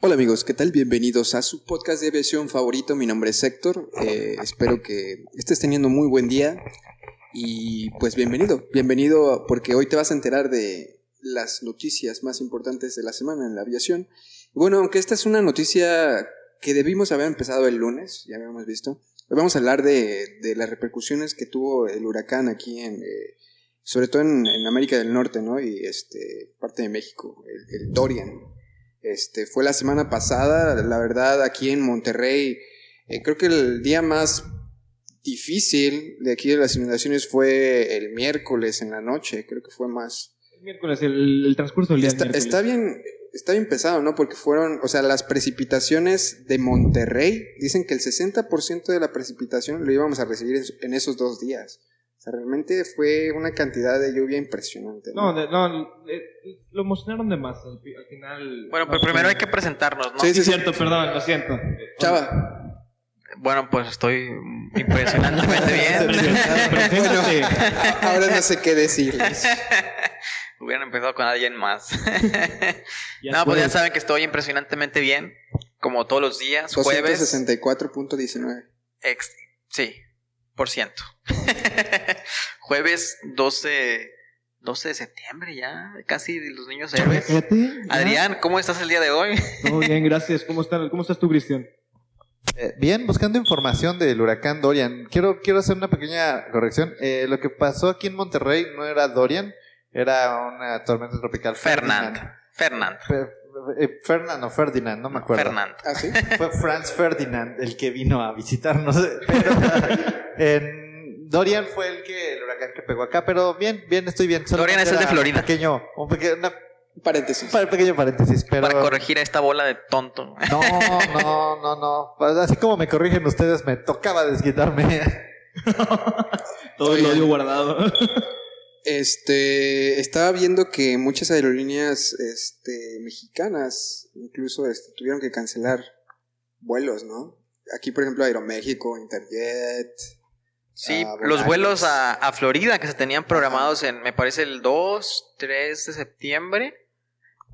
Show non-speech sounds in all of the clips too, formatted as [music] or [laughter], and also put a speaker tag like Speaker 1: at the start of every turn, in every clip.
Speaker 1: Hola amigos, ¿qué tal? Bienvenidos a su podcast de aviación favorito. Mi nombre es Héctor. Eh, espero que estés teniendo muy buen día. Y pues bienvenido, bienvenido porque hoy te vas a enterar de las noticias más importantes de la semana en la aviación. Bueno, aunque esta es una noticia que debimos haber empezado el lunes, ya habíamos visto, hoy vamos a hablar de, de las repercusiones que tuvo el huracán aquí en... eh, sobre todo en, en América del Norte, ¿no? Y este, parte de México, el, el Dorian. Este, fue la semana pasada, la verdad, aquí en Monterrey. eh, creo que el día más difícil de aquí de las inundaciones fue el miércoles en la noche. Creo que fue más.
Speaker 2: El miércoles, el, el transcurso del día
Speaker 1: está bien, está bien pesado, ¿no? Porque fueron, o sea, las precipitaciones de Monterrey dicen que el 60% de la precipitación lo íbamos a recibir en, en esos dos días. O sea, realmente fue una cantidad de lluvia impresionante.
Speaker 2: No, de- no, lo emocionaron de más al, fi- al final.
Speaker 3: Bueno, pero
Speaker 2: no,
Speaker 3: primero hay que presentarnos, ¿no?
Speaker 1: Sí,
Speaker 2: Sí,
Speaker 1: sí,
Speaker 2: cierto, perdón, lo siento.
Speaker 1: Chava,
Speaker 3: Bueno, pues estoy impresionantemente [laughs] bien.
Speaker 2: Preséntate.
Speaker 1: ahora no sé qué decirles. [laughs]
Speaker 3: Hubieran empezado con alguien más. [laughs] No, pues ya saben que estoy impresionantemente bien. Como todos los días, jueves.
Speaker 1: 264.19.
Speaker 3: Ex sí, por ciento. [laughs] jueves 12, 12 de septiembre ya. Casi los niños héroes. Adrián, ¿cómo estás el día de hoy?
Speaker 2: Todo bien, gracias. ¿Cómo, están, ¿Cómo estás tú, Cristian?
Speaker 4: Eh, bien, buscando información del huracán Dorian. Quiero, quiero hacer una pequeña corrección. Eh, lo que pasó aquí en Monterrey no era Dorian, era una tormenta tropical.
Speaker 3: Fernand. Fernand.
Speaker 4: Fe- eh, Fernand o Ferdinand, no me acuerdo.
Speaker 3: Fernand.
Speaker 1: ¿Ah, sí? [laughs]
Speaker 4: Fue Franz Ferdinand el que vino a visitarnos. Pero en Dorian fue el que el huracán que pegó acá, pero bien, bien, estoy bien.
Speaker 3: Dorian es el de Florida.
Speaker 4: Un pequeño, un pequeño, una-
Speaker 1: Paréntesis.
Speaker 4: un pequeño paréntesis, pero
Speaker 3: Para corregir a esta bola de tonto.
Speaker 4: no, no, no, no. Pues así como me corrigen ustedes, me tocaba desquitarme. [laughs]
Speaker 2: Todo el odio guardado.
Speaker 1: Este, estaba viendo que muchas aerolíneas este, mexicanas incluso este, tuvieron que cancelar vuelos, ¿no? Aquí, por ejemplo, Aeroméxico, Interjet.
Speaker 3: Sí,
Speaker 1: Ah,
Speaker 3: los vuelos a, a Florida que se tenían programados en, me parece, el 2, 3 de septiembre,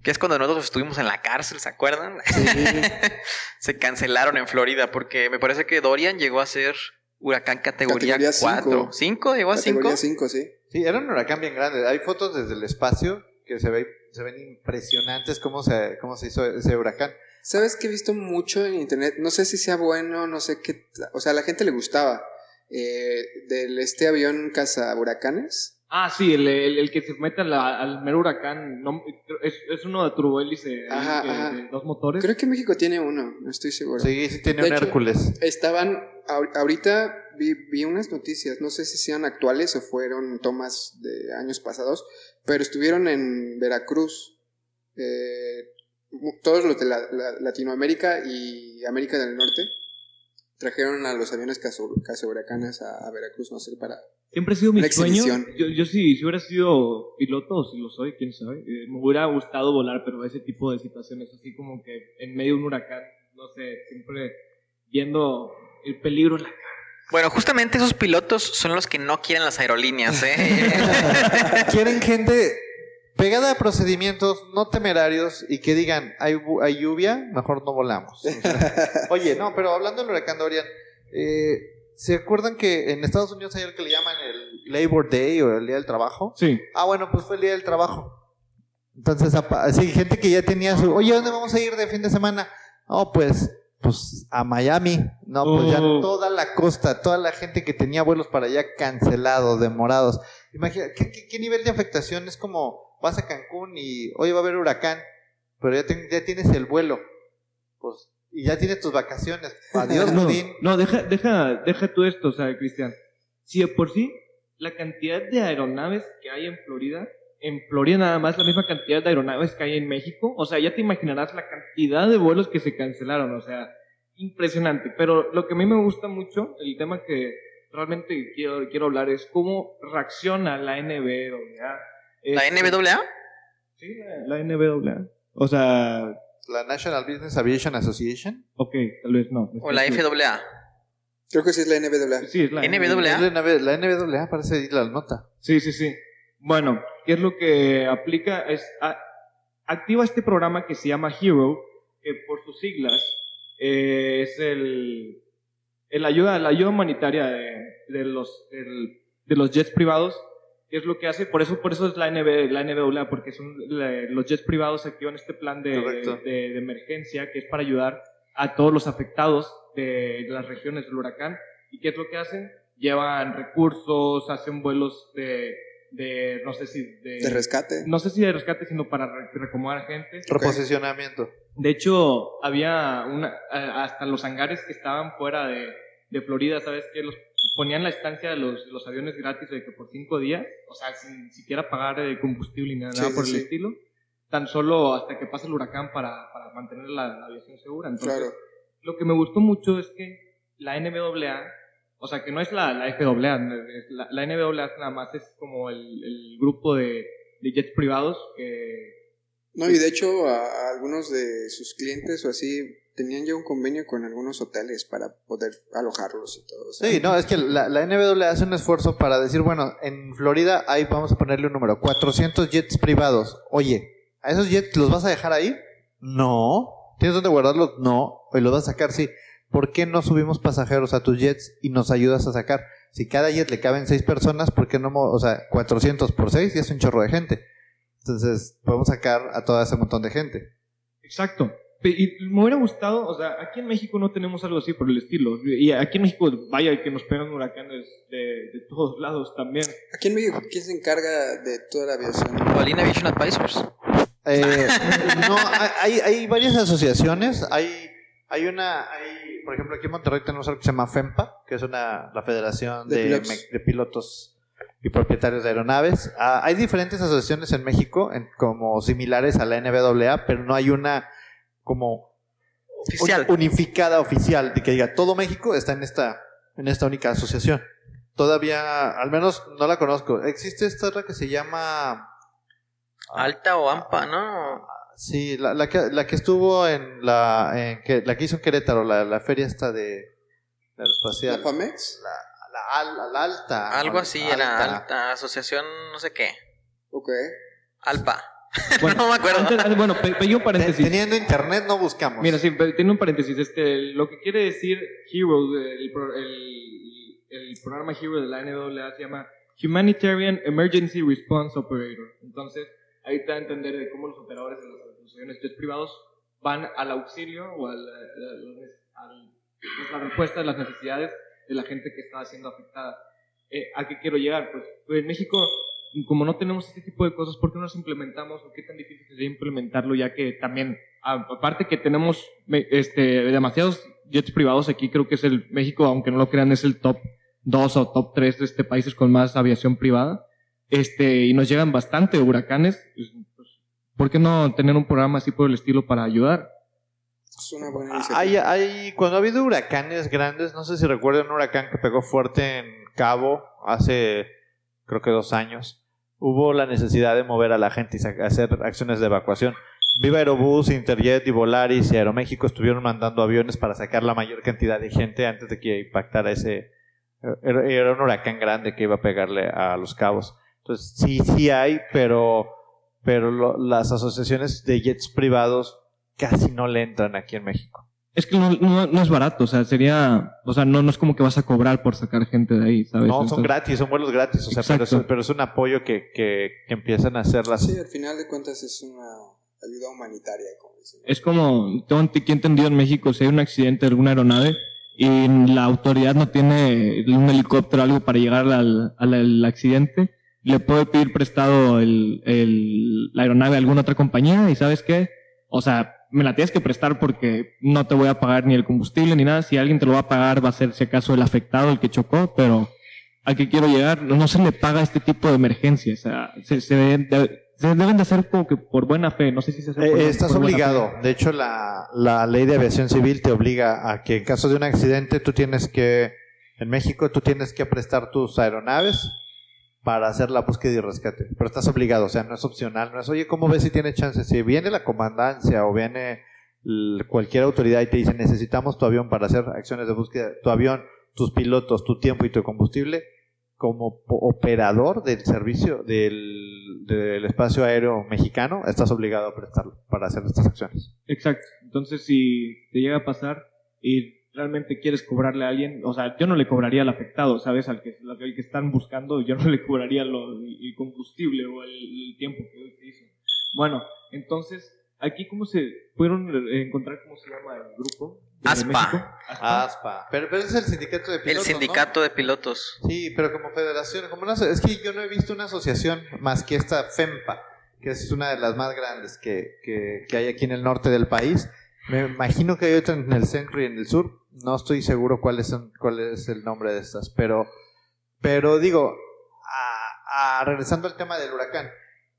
Speaker 3: que es cuando nosotros estuvimos en la cárcel, ¿se acuerdan? [laughs] se cancelaron en Florida porque me parece que Dorian llegó a ser huracán categoría,
Speaker 1: Categoría
Speaker 3: 4.
Speaker 1: cinco.
Speaker 3: ¿5? ¿Llegó a 5?
Speaker 1: Categoría 5, sí.
Speaker 4: Sí, era un huracán bien grande. Hay fotos desde el espacio que se, ve, se ven impresionantes cómo se, cómo se hizo ese huracán.
Speaker 1: ¿Sabes que he visto mucho en internet? No sé si sea bueno, no sé qué. O sea, a la gente le gustaba. Eh, del este avión caza huracanes.
Speaker 2: Ah, sí, el, el, el que se mete la- al mero huracán. No, es, es uno de turbohélice. ahí,
Speaker 1: Ajá, ajá.
Speaker 2: de dos motores.
Speaker 1: Creo que México tiene uno, no estoy seguro.
Speaker 4: Sí, sí tiene
Speaker 1: De
Speaker 4: un
Speaker 1: hecho,
Speaker 4: Hércules.
Speaker 1: Estaban, ahor- ahorita vi, vi unas noticias, no sé si sean actuales o fueron tomas de años pasados, pero estuvieron en Veracruz. eh, todos los de la- la- Latinoamérica y América del Norte trajeron a los aviones caza huracanes a, a Veracruz, no sé, para...
Speaker 2: Siempre ha sido mi sueño. Yo, yo sí, si hubiera sido piloto, o si lo soy, quién sabe. eh, me hubiera gustado volar, pero ese tipo de situaciones, así como que en medio de un huracán, no sé, siempre viendo el peligro en la cara.
Speaker 3: Bueno, justamente esos pilotos son los que no quieren las aerolíneas, ¿eh? [laughs]
Speaker 4: Quieren gente pegada a procedimientos no temerarios y que digan, hay, hay lluvia, mejor no volamos. [laughs] Oye, no, pero hablando del huracán Dorian, eh, ¿se acuerdan que en Estados Unidos hay algo que le llaman el Labor Day o el Día del Trabajo?
Speaker 2: Sí.
Speaker 4: Ah, bueno, pues fue el Día del Trabajo. Entonces, apa- sí, gente que ya tenía su, oye, ¿dónde vamos a ir de fin de semana? Oh, pues, pues a Miami. No, pues ya
Speaker 2: Oh.
Speaker 4: toda la costa, toda la gente que tenía vuelos para allá cancelados, demorados. Imagina, ¿qué, qué, qué nivel de afectación? Es como, vas a Cancún y, oye, va a haber huracán, pero ya, ten- ya tienes el vuelo. Pues y ya tienes tus vacaciones. Adiós,
Speaker 2: no,
Speaker 4: Godín.
Speaker 2: no, deja, deja, deja tú esto, o sea, Cristian. Si de por sí la cantidad de aeronaves que hay en Florida, en Florida nada más la misma cantidad de aeronaves que hay en México, o sea, ya te imaginarás la cantidad de vuelos que se cancelaron, o sea, impresionante. Pero lo que a mí me gusta mucho, el tema que realmente quiero, quiero hablar es cómo reacciona la NBAA.
Speaker 3: ¿La
Speaker 2: Este,
Speaker 3: NBAA?
Speaker 2: Sí, la, la NBAA. O sea,
Speaker 4: La National Business Aviation Association.
Speaker 2: ok, tal vez no.
Speaker 3: ¿O la FAA?
Speaker 1: Creo que sí es la NBAA.
Speaker 2: Sí, es la
Speaker 3: NBAA.
Speaker 4: La, NB la NBAA parece ahí la nota.
Speaker 2: Sí, sí, sí. Bueno, ¿qué es lo que aplica? Es a- activa este programa que se llama Hero, que por sus siglas eh, es el, el ayuda, la ayuda humanitaria de, de los de los jets privados. ¿Qué es lo que hace? Por eso, por eso es la NB, la NBAA, porque son la- los jets privados activan este plan de, de, de emergencia que es para ayudar a todos los afectados de, de las regiones del huracán. ¿Y qué es lo que hacen? Llevan recursos, hacen vuelos de, de no sé si de,
Speaker 1: De rescate.
Speaker 2: no sé si de rescate, sino para re- recomodar gente.
Speaker 4: Reposicionamiento.
Speaker 2: De hecho, había una, hasta los hangares que estaban fuera de, de Florida, ¿sabes qué? Los ponían la estancia de los, los aviones gratis de que por cinco días, o sea, sin siquiera pagar eh, combustible ni nada
Speaker 1: Sí,
Speaker 2: por
Speaker 1: sí,
Speaker 2: el
Speaker 1: sí.
Speaker 2: estilo, tan solo hasta que pase el huracán para, para mantener la, la aviación segura. Entonces,
Speaker 1: Claro.
Speaker 2: lo que me gustó mucho es que la NBAA, o sea, que no es la, la FAA, la, la NBAA nada más es como el, el grupo de, de jets privados que
Speaker 1: No, y de hecho, a, a algunos de sus clientes o así tenían ya un convenio con algunos hoteles para poder alojarlos y todo. sea,
Speaker 4: Sí, no, es que la, la NBAA hace un esfuerzo para decir, bueno, en Florida hay, vamos a ponerle un número, 400 jets privados. Oye, ¿a esos jets los vas a dejar ahí? No. ¿Tienes dónde guardarlos? No. ¿Y los vas a sacar? Sí. ¿Por qué no subimos pasajeros a tus jets y nos ayudas a sacar? Si cada jet le caben seis personas, ¿por qué no? O sea, 400 por 6 y es un chorro de gente. Entonces, podemos sacar a todo ese montón de gente.
Speaker 2: Exacto. Y me hubiera gustado, o sea, aquí en México no tenemos algo así por el estilo. Y aquí en México, vaya que nos pegan huracanes de, de todos lados también.
Speaker 1: Aquí en México, ¿quién se encarga de toda la aviación?
Speaker 3: Paulina Aviation Advisors.
Speaker 4: Eh, [laughs] no, hay, hay varias asociaciones. Hay, hay una, hay, por ejemplo, aquí en Monterrey tenemos algo que se llama FEMPA, que es una, la Federación
Speaker 1: De
Speaker 4: de,
Speaker 1: pilotos.
Speaker 4: me- de Pilotos y Propietarios de Aeronaves. Ah, hay diferentes asociaciones en México, en- como similares a la NBAA, pero no hay una como
Speaker 3: Oficial.
Speaker 4: un- unificada oficial de que diga todo México está en esta, en esta única asociación. Todavía, al menos no la conozco. Existe esta otra que se llama
Speaker 3: Alta o AMPA, ¿no?
Speaker 4: Sí, la, la, que, la que estuvo en la en que, la que hizo en Querétaro, la, la feria esta de
Speaker 1: ¿La
Speaker 4: la aeroespacial.
Speaker 1: FAMEX?
Speaker 4: La, la, al- la alta.
Speaker 3: Algo así era, alta asociación, no sé qué.
Speaker 1: Ok.
Speaker 3: Alpa. [laughs]
Speaker 2: Bueno,
Speaker 3: No me acuerdo.
Speaker 2: antes- bueno, pe- pequeño
Speaker 4: Te-
Speaker 2: paréntesis.
Speaker 4: Teniendo internet no buscamos.
Speaker 2: Mira, sí, tiene un paréntesis. Este, lo que quiere decir Hero, el, pro- el, el programa Hero de la NWA se llama Humanitarian Emergency Response Operator. Entonces, ahí da a entender de cómo los operadores de los, los aviones jets privados van al auxilio o al, al- al- pues, la respuesta de las necesidades de la gente que está siendo afectada. Eh, ¿A qué quiero llegar? Pues en México, como no tenemos este tipo de cosas, ¿por qué no las implementamos o qué tan difícil sería implementarlo? Ya que también, a- aparte que tenemos este, demasiados jets privados aquí, creo que es el México, aunque no lo crean, es el top 2 o top 3 de este, países con más aviación privada. Este, y nos llegan bastante huracanes. ¿Por qué no tener un programa así por el estilo para ayudar?
Speaker 1: Es una buena iniciativa.
Speaker 4: Hay, hay, cuando ha habido huracanes grandes, no sé si recuerdan un huracán que pegó fuerte en Cabo hace creo que dos años, hubo la necesidad de mover a la gente y hacer acciones de evacuación. Viva Aerobús, Interjet y Volaris y Aeroméxico estuvieron mandando aviones para sacar la mayor cantidad de gente antes de que impactara ese... Era, era un huracán grande que iba a pegarle a los cabos. Entonces, sí, sí hay, pero, pero lo- las asociaciones de jets privados casi no le entran aquí en México.
Speaker 2: Es que no, no, no es barato, o sea, sería, o sea, no, no es como que vas a cobrar por sacar gente de ahí, ¿sabes?
Speaker 4: No, son
Speaker 2: Entonces-
Speaker 4: gratis, son vuelos gratis, o sea, pero es, pero es un apoyo que, que, que empiezan a hacer las...
Speaker 1: Sí, al final de cuentas es una ayuda humanitaria, como dicen.
Speaker 2: Es como, tengo que entendido en México, si hay un accidente de alguna aeronave y la autoridad no tiene un helicóptero o algo para llegar al, al, al accidente, le puede pedir prestado el, el, la aeronave a alguna otra compañía y ¿sabes qué? O sea, me la tienes que prestar porque no te voy a pagar ni el combustible ni nada. Si alguien te lo va a pagar, va a ser si acaso el afectado, el que chocó, pero a qué quiero llegar, no se le paga este tipo de emergencias. O sea, se, se deben de, se deben de hacer como que por buena fe. No sé si se hace
Speaker 4: Eh,
Speaker 2: por-
Speaker 4: estás
Speaker 2: por
Speaker 4: obligado. De hecho, la, la ley de aviación civil te obliga a que en caso de un accidente tú tienes que, en México, tú tienes que prestar tus aeronaves para hacer la búsqueda y rescate. Pero estás obligado, o sea, no es opcional. No es, oye, ¿cómo ves si tiene chance? Si viene la comandancia o viene cualquier autoridad y te dice necesitamos tu avión para hacer acciones de búsqueda, tu avión, tus pilotos, tu tiempo y tu combustible, como operador del servicio del, del espacio aéreo mexicano, estás obligado a prestarlo para hacer estas acciones.
Speaker 2: Exacto. Entonces, si te llega a pasar y realmente quieres cobrarle a alguien, o sea, yo no le cobraría al afectado, ¿sabes? Al que, al que están buscando, yo no [laughs] le cobraría lo- el combustible o el, el tiempo que se hizo. Bueno, entonces, aquí, ¿cómo se pudieron encontrar cómo se llama el grupo?
Speaker 3: ASPA.
Speaker 2: México? ASPA.
Speaker 4: ASPA. Pero, pero es el sindicato de
Speaker 3: El
Speaker 4: pilotos.
Speaker 3: sindicato de pilotos.
Speaker 4: Sí, pero como federación, como es que yo no he visto una asociación más que esta FEMPA, que es una de las más grandes que, que, que hay aquí en el norte del país. Me imagino que hay otra en el centro y en el sur. No estoy seguro cuáles son, cuál es el nombre de estas, pero, pero digo, a- a- regresando al tema del huracán.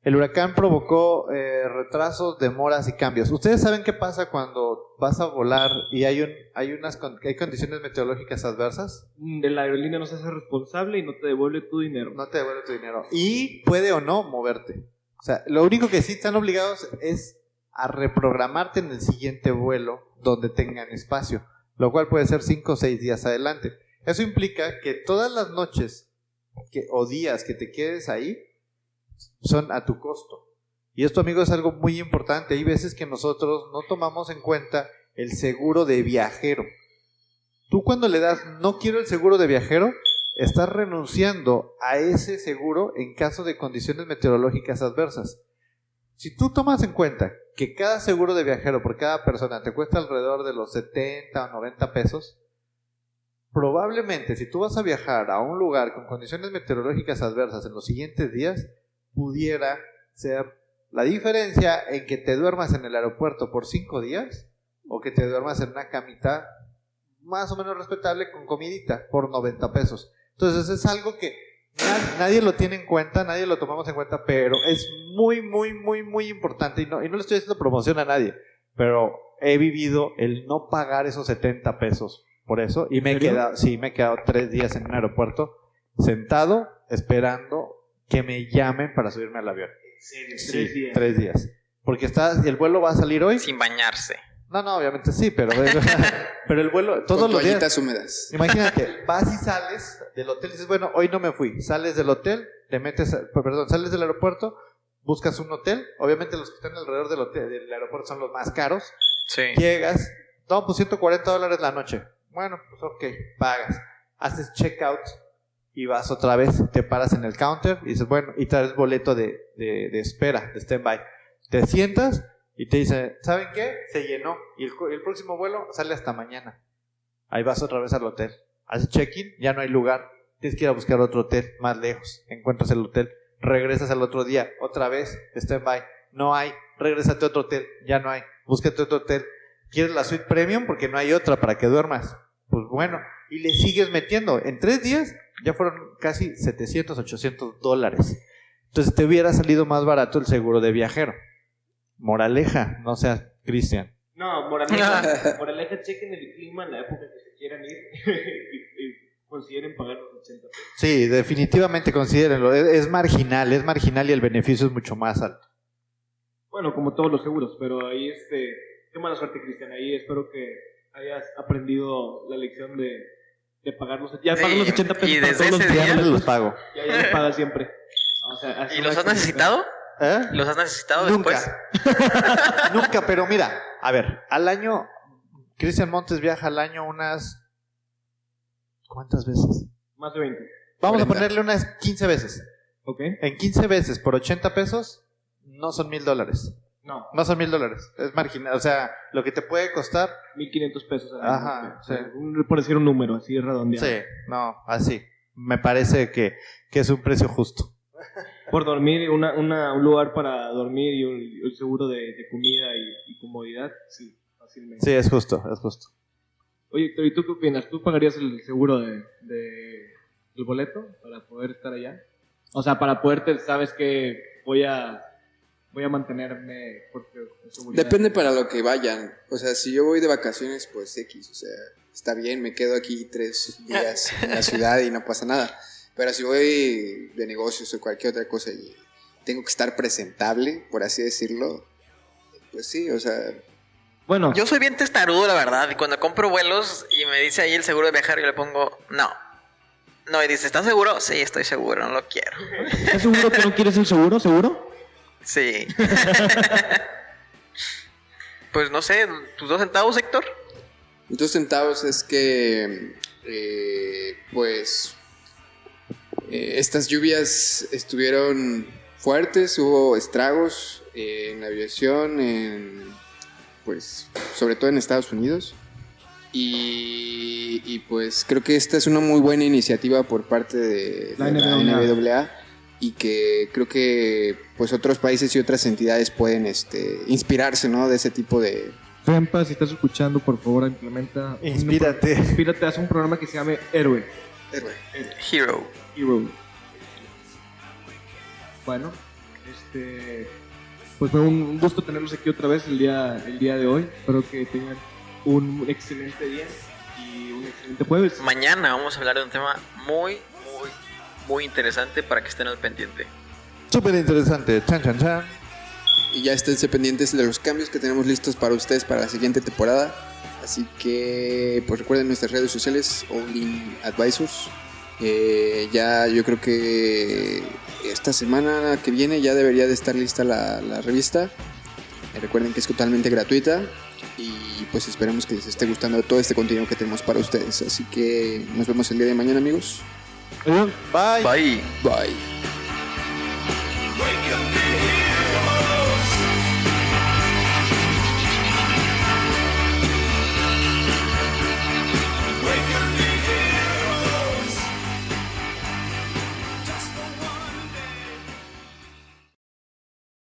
Speaker 4: El huracán provocó eh, retrasos, demoras y cambios. ¿Ustedes saben qué pasa cuando vas a volar y hay, un, hay, unas, con- hay condiciones meteorológicas adversas?
Speaker 2: Mm, La aerolínea no se hace responsable y no te devuelve tu dinero.
Speaker 4: No te devuelve tu dinero. Y puede o no moverte. O sea, lo único que sí están obligados es a reprogramarte en el siguiente vuelo donde tengan espacio, lo cual puede ser 5 o 6 días adelante. Eso implica que todas las noches o días que te quedes ahí son a tu costo. Y esto, amigos, es algo muy importante. Hay veces que nosotros no tomamos en cuenta el seguro de viajero. Tú cuando le das no quiero el seguro de viajero, estás renunciando a ese seguro en caso de condiciones meteorológicas adversas. Si tú tomas en cuenta que cada seguro de viajero por cada persona te cuesta alrededor de los 70 o 90 pesos, probablemente si tú vas a viajar a un lugar con condiciones meteorológicas adversas en los siguientes días, pudiera ser la diferencia en que te duermas en el aeropuerto por 5 días o que te duermas en una camita más o menos respetable con comidita por 90 pesos. Entonces es algo que nadie lo tiene en cuenta, nadie lo tomamos en cuenta, pero es muy, muy, muy, muy importante y no, y no le estoy haciendo promoción a nadie, pero he vivido el no pagar esos 70 pesos por eso y me he
Speaker 2: ¿En serio?
Speaker 4: quedado, sí, me he quedado tres días en un aeropuerto sentado esperando que me llamen para subirme al avión. Sí,
Speaker 2: Tres días.
Speaker 4: tres días. Porque está, el vuelo va a salir hoy.
Speaker 3: Sin bañarse.
Speaker 4: No, no, obviamente sí, pero, [laughs] pero el vuelo, todos
Speaker 1: Con
Speaker 4: los días.
Speaker 1: húmedas.
Speaker 4: Imagínate, vas y sales del hotel y dices, bueno, hoy no me fui. Sales del hotel, te metes, a- perdón, sales del aeropuerto, buscas un hotel. Obviamente los que están alrededor del hotel, del aeropuerto son los más caros.
Speaker 3: Sí.
Speaker 4: Llegas, no, pues 140 dólares la noche. Bueno, pues ok, pagas. Haces checkout y vas otra vez, te paras en el counter y dices, bueno, y traes boleto de, de, de espera, de stand-by. Te sientas y te dicen, ¿saben qué? Se llenó. Y el, el próximo vuelo sale hasta mañana. Ahí vas otra vez al hotel. Haces check-in, ya no hay lugar. Tienes que ir a buscar otro hotel más lejos. Encuentras el hotel. Regresas al otro día, otra vez, stand-by. No hay. Regrésate a otro hotel, ya no hay. Búscate otro hotel. ¿Quieres la suite premium? Porque no hay otra para que duermas. Pues bueno, y le sigues metiendo. En tres días ya fueron casi 700, 800 dólares. Entonces te hubiera salido más barato el seguro de viajero. Moraleja, no seas Cristian.
Speaker 2: No, moraleja, [laughs] moraleja, chequen el clima en la época que se quieran ir [laughs] y, y consideren pagar los 80 pesos.
Speaker 4: Sí, definitivamente considérenlo. Es, es marginal, es marginal y el beneficio es mucho más alto.
Speaker 2: Bueno, como todos los seguros, pero ahí este, qué mala suerte, Cristian. Ahí espero que hayas aprendido la lección de, de pagar los, ya
Speaker 3: Sí,
Speaker 2: los 80 pesos
Speaker 3: y desde
Speaker 2: todos los
Speaker 3: ese
Speaker 2: días,
Speaker 3: día-
Speaker 4: los pago.
Speaker 2: ya, ya los pagas siempre. O sea, así
Speaker 3: ¿Y los has necesitado?
Speaker 4: ¿Eh?
Speaker 3: ¿Los has necesitado
Speaker 4: Nunca.
Speaker 3: después? [laughs]
Speaker 4: Nunca, pero mira, a ver, al año, Cristian Montes viaja al año unas... ¿Cuántas veces?
Speaker 2: Más de 20.
Speaker 4: Vamos a
Speaker 1: 40.
Speaker 4: ponerle unas 15 veces.
Speaker 2: ¿Ok?
Speaker 4: En 15 veces por 80 pesos, no son mil dólares.
Speaker 2: No,
Speaker 4: No son mil dólares. Es marginal. O sea, lo que te puede costar.
Speaker 2: 1500 pesos al
Speaker 4: Ajá,
Speaker 2: año.
Speaker 4: sí.
Speaker 2: Un- Por decir un número, así redondeado.
Speaker 4: Sí, no, así. Me parece que, que es un precio justo.
Speaker 2: Por dormir, una, una- un lugar para dormir y un, seguro de, de comida y, y comodidad, sí, fácilmente.
Speaker 4: Sí, es justo, es justo.
Speaker 2: Oye, Héctor, ¿y tú qué opinas? ¿Tú pagarías el seguro de, de- el boleto para poder estar allá? O sea, para poderte, sabes que voy a voy a mantenerme porque.
Speaker 1: Depende para lo que vayan. O sea, si yo voy de vacaciones, pues X. O sea, está bien, me quedo aquí tres días en la [laughs] ciudad y no pasa nada. Pero si voy de negocios o cualquier otra cosa y tengo que estar presentable, por así decirlo, pues sí, o sea,
Speaker 2: Bueno,
Speaker 3: Yo soy bien testarudo, la verdad. Y cuando compro vuelos y me dice ahí el seguro de viajar, yo le pongo no. No, y dice, ¿estás seguro? Sí, estoy seguro, no lo quiero.
Speaker 2: ¿estás seguro que no [laughs] quieres el seguro? ¿Seguro?
Speaker 3: Sí. [laughs] pues no sé, tus dos centavos, Héctor.
Speaker 1: dos centavos es que, eh, pues, eh, estas lluvias estuvieron fuertes, hubo estragos eh, en la aviación, en, pues, sobre todo en Estados Unidos. Y, y, pues creo que esta es una muy buena iniciativa por parte de
Speaker 2: La
Speaker 1: de y que creo que pues otros países y otras entidades pueden este, inspirarse ¿no? de ese tipo de,
Speaker 2: Fempa, si estás escuchando, por favor, implementa. un-
Speaker 4: Inspírate.
Speaker 2: Inspírate, haz un programa que se llame Héroe.
Speaker 3: Hero.
Speaker 2: Hero. Bueno, este. Pues fue un gusto tenerlos aquí otra vez el día, el día de hoy. Espero que tengan un excelente día y un excelente jueves.
Speaker 3: Mañana vamos a hablar de un tema muy, muy, muy interesante para que estén al pendiente.
Speaker 4: Súper interesante. Chan, chan, chan.
Speaker 1: Y ya esténse pendientes de los cambios que tenemos listos para ustedes para la siguiente temporada. Así que, pues recuerden nuestras redes sociales, All-in Advisors. Eh, ya yo creo que esta semana que viene ya debería de estar lista la, la revista. Eh, recuerden que es totalmente gratuita. Y pues esperemos que les esté gustando todo este contenido que tenemos para ustedes. Así que nos vemos el día de mañana amigos.
Speaker 4: Bye.
Speaker 3: Bye.
Speaker 1: Bye.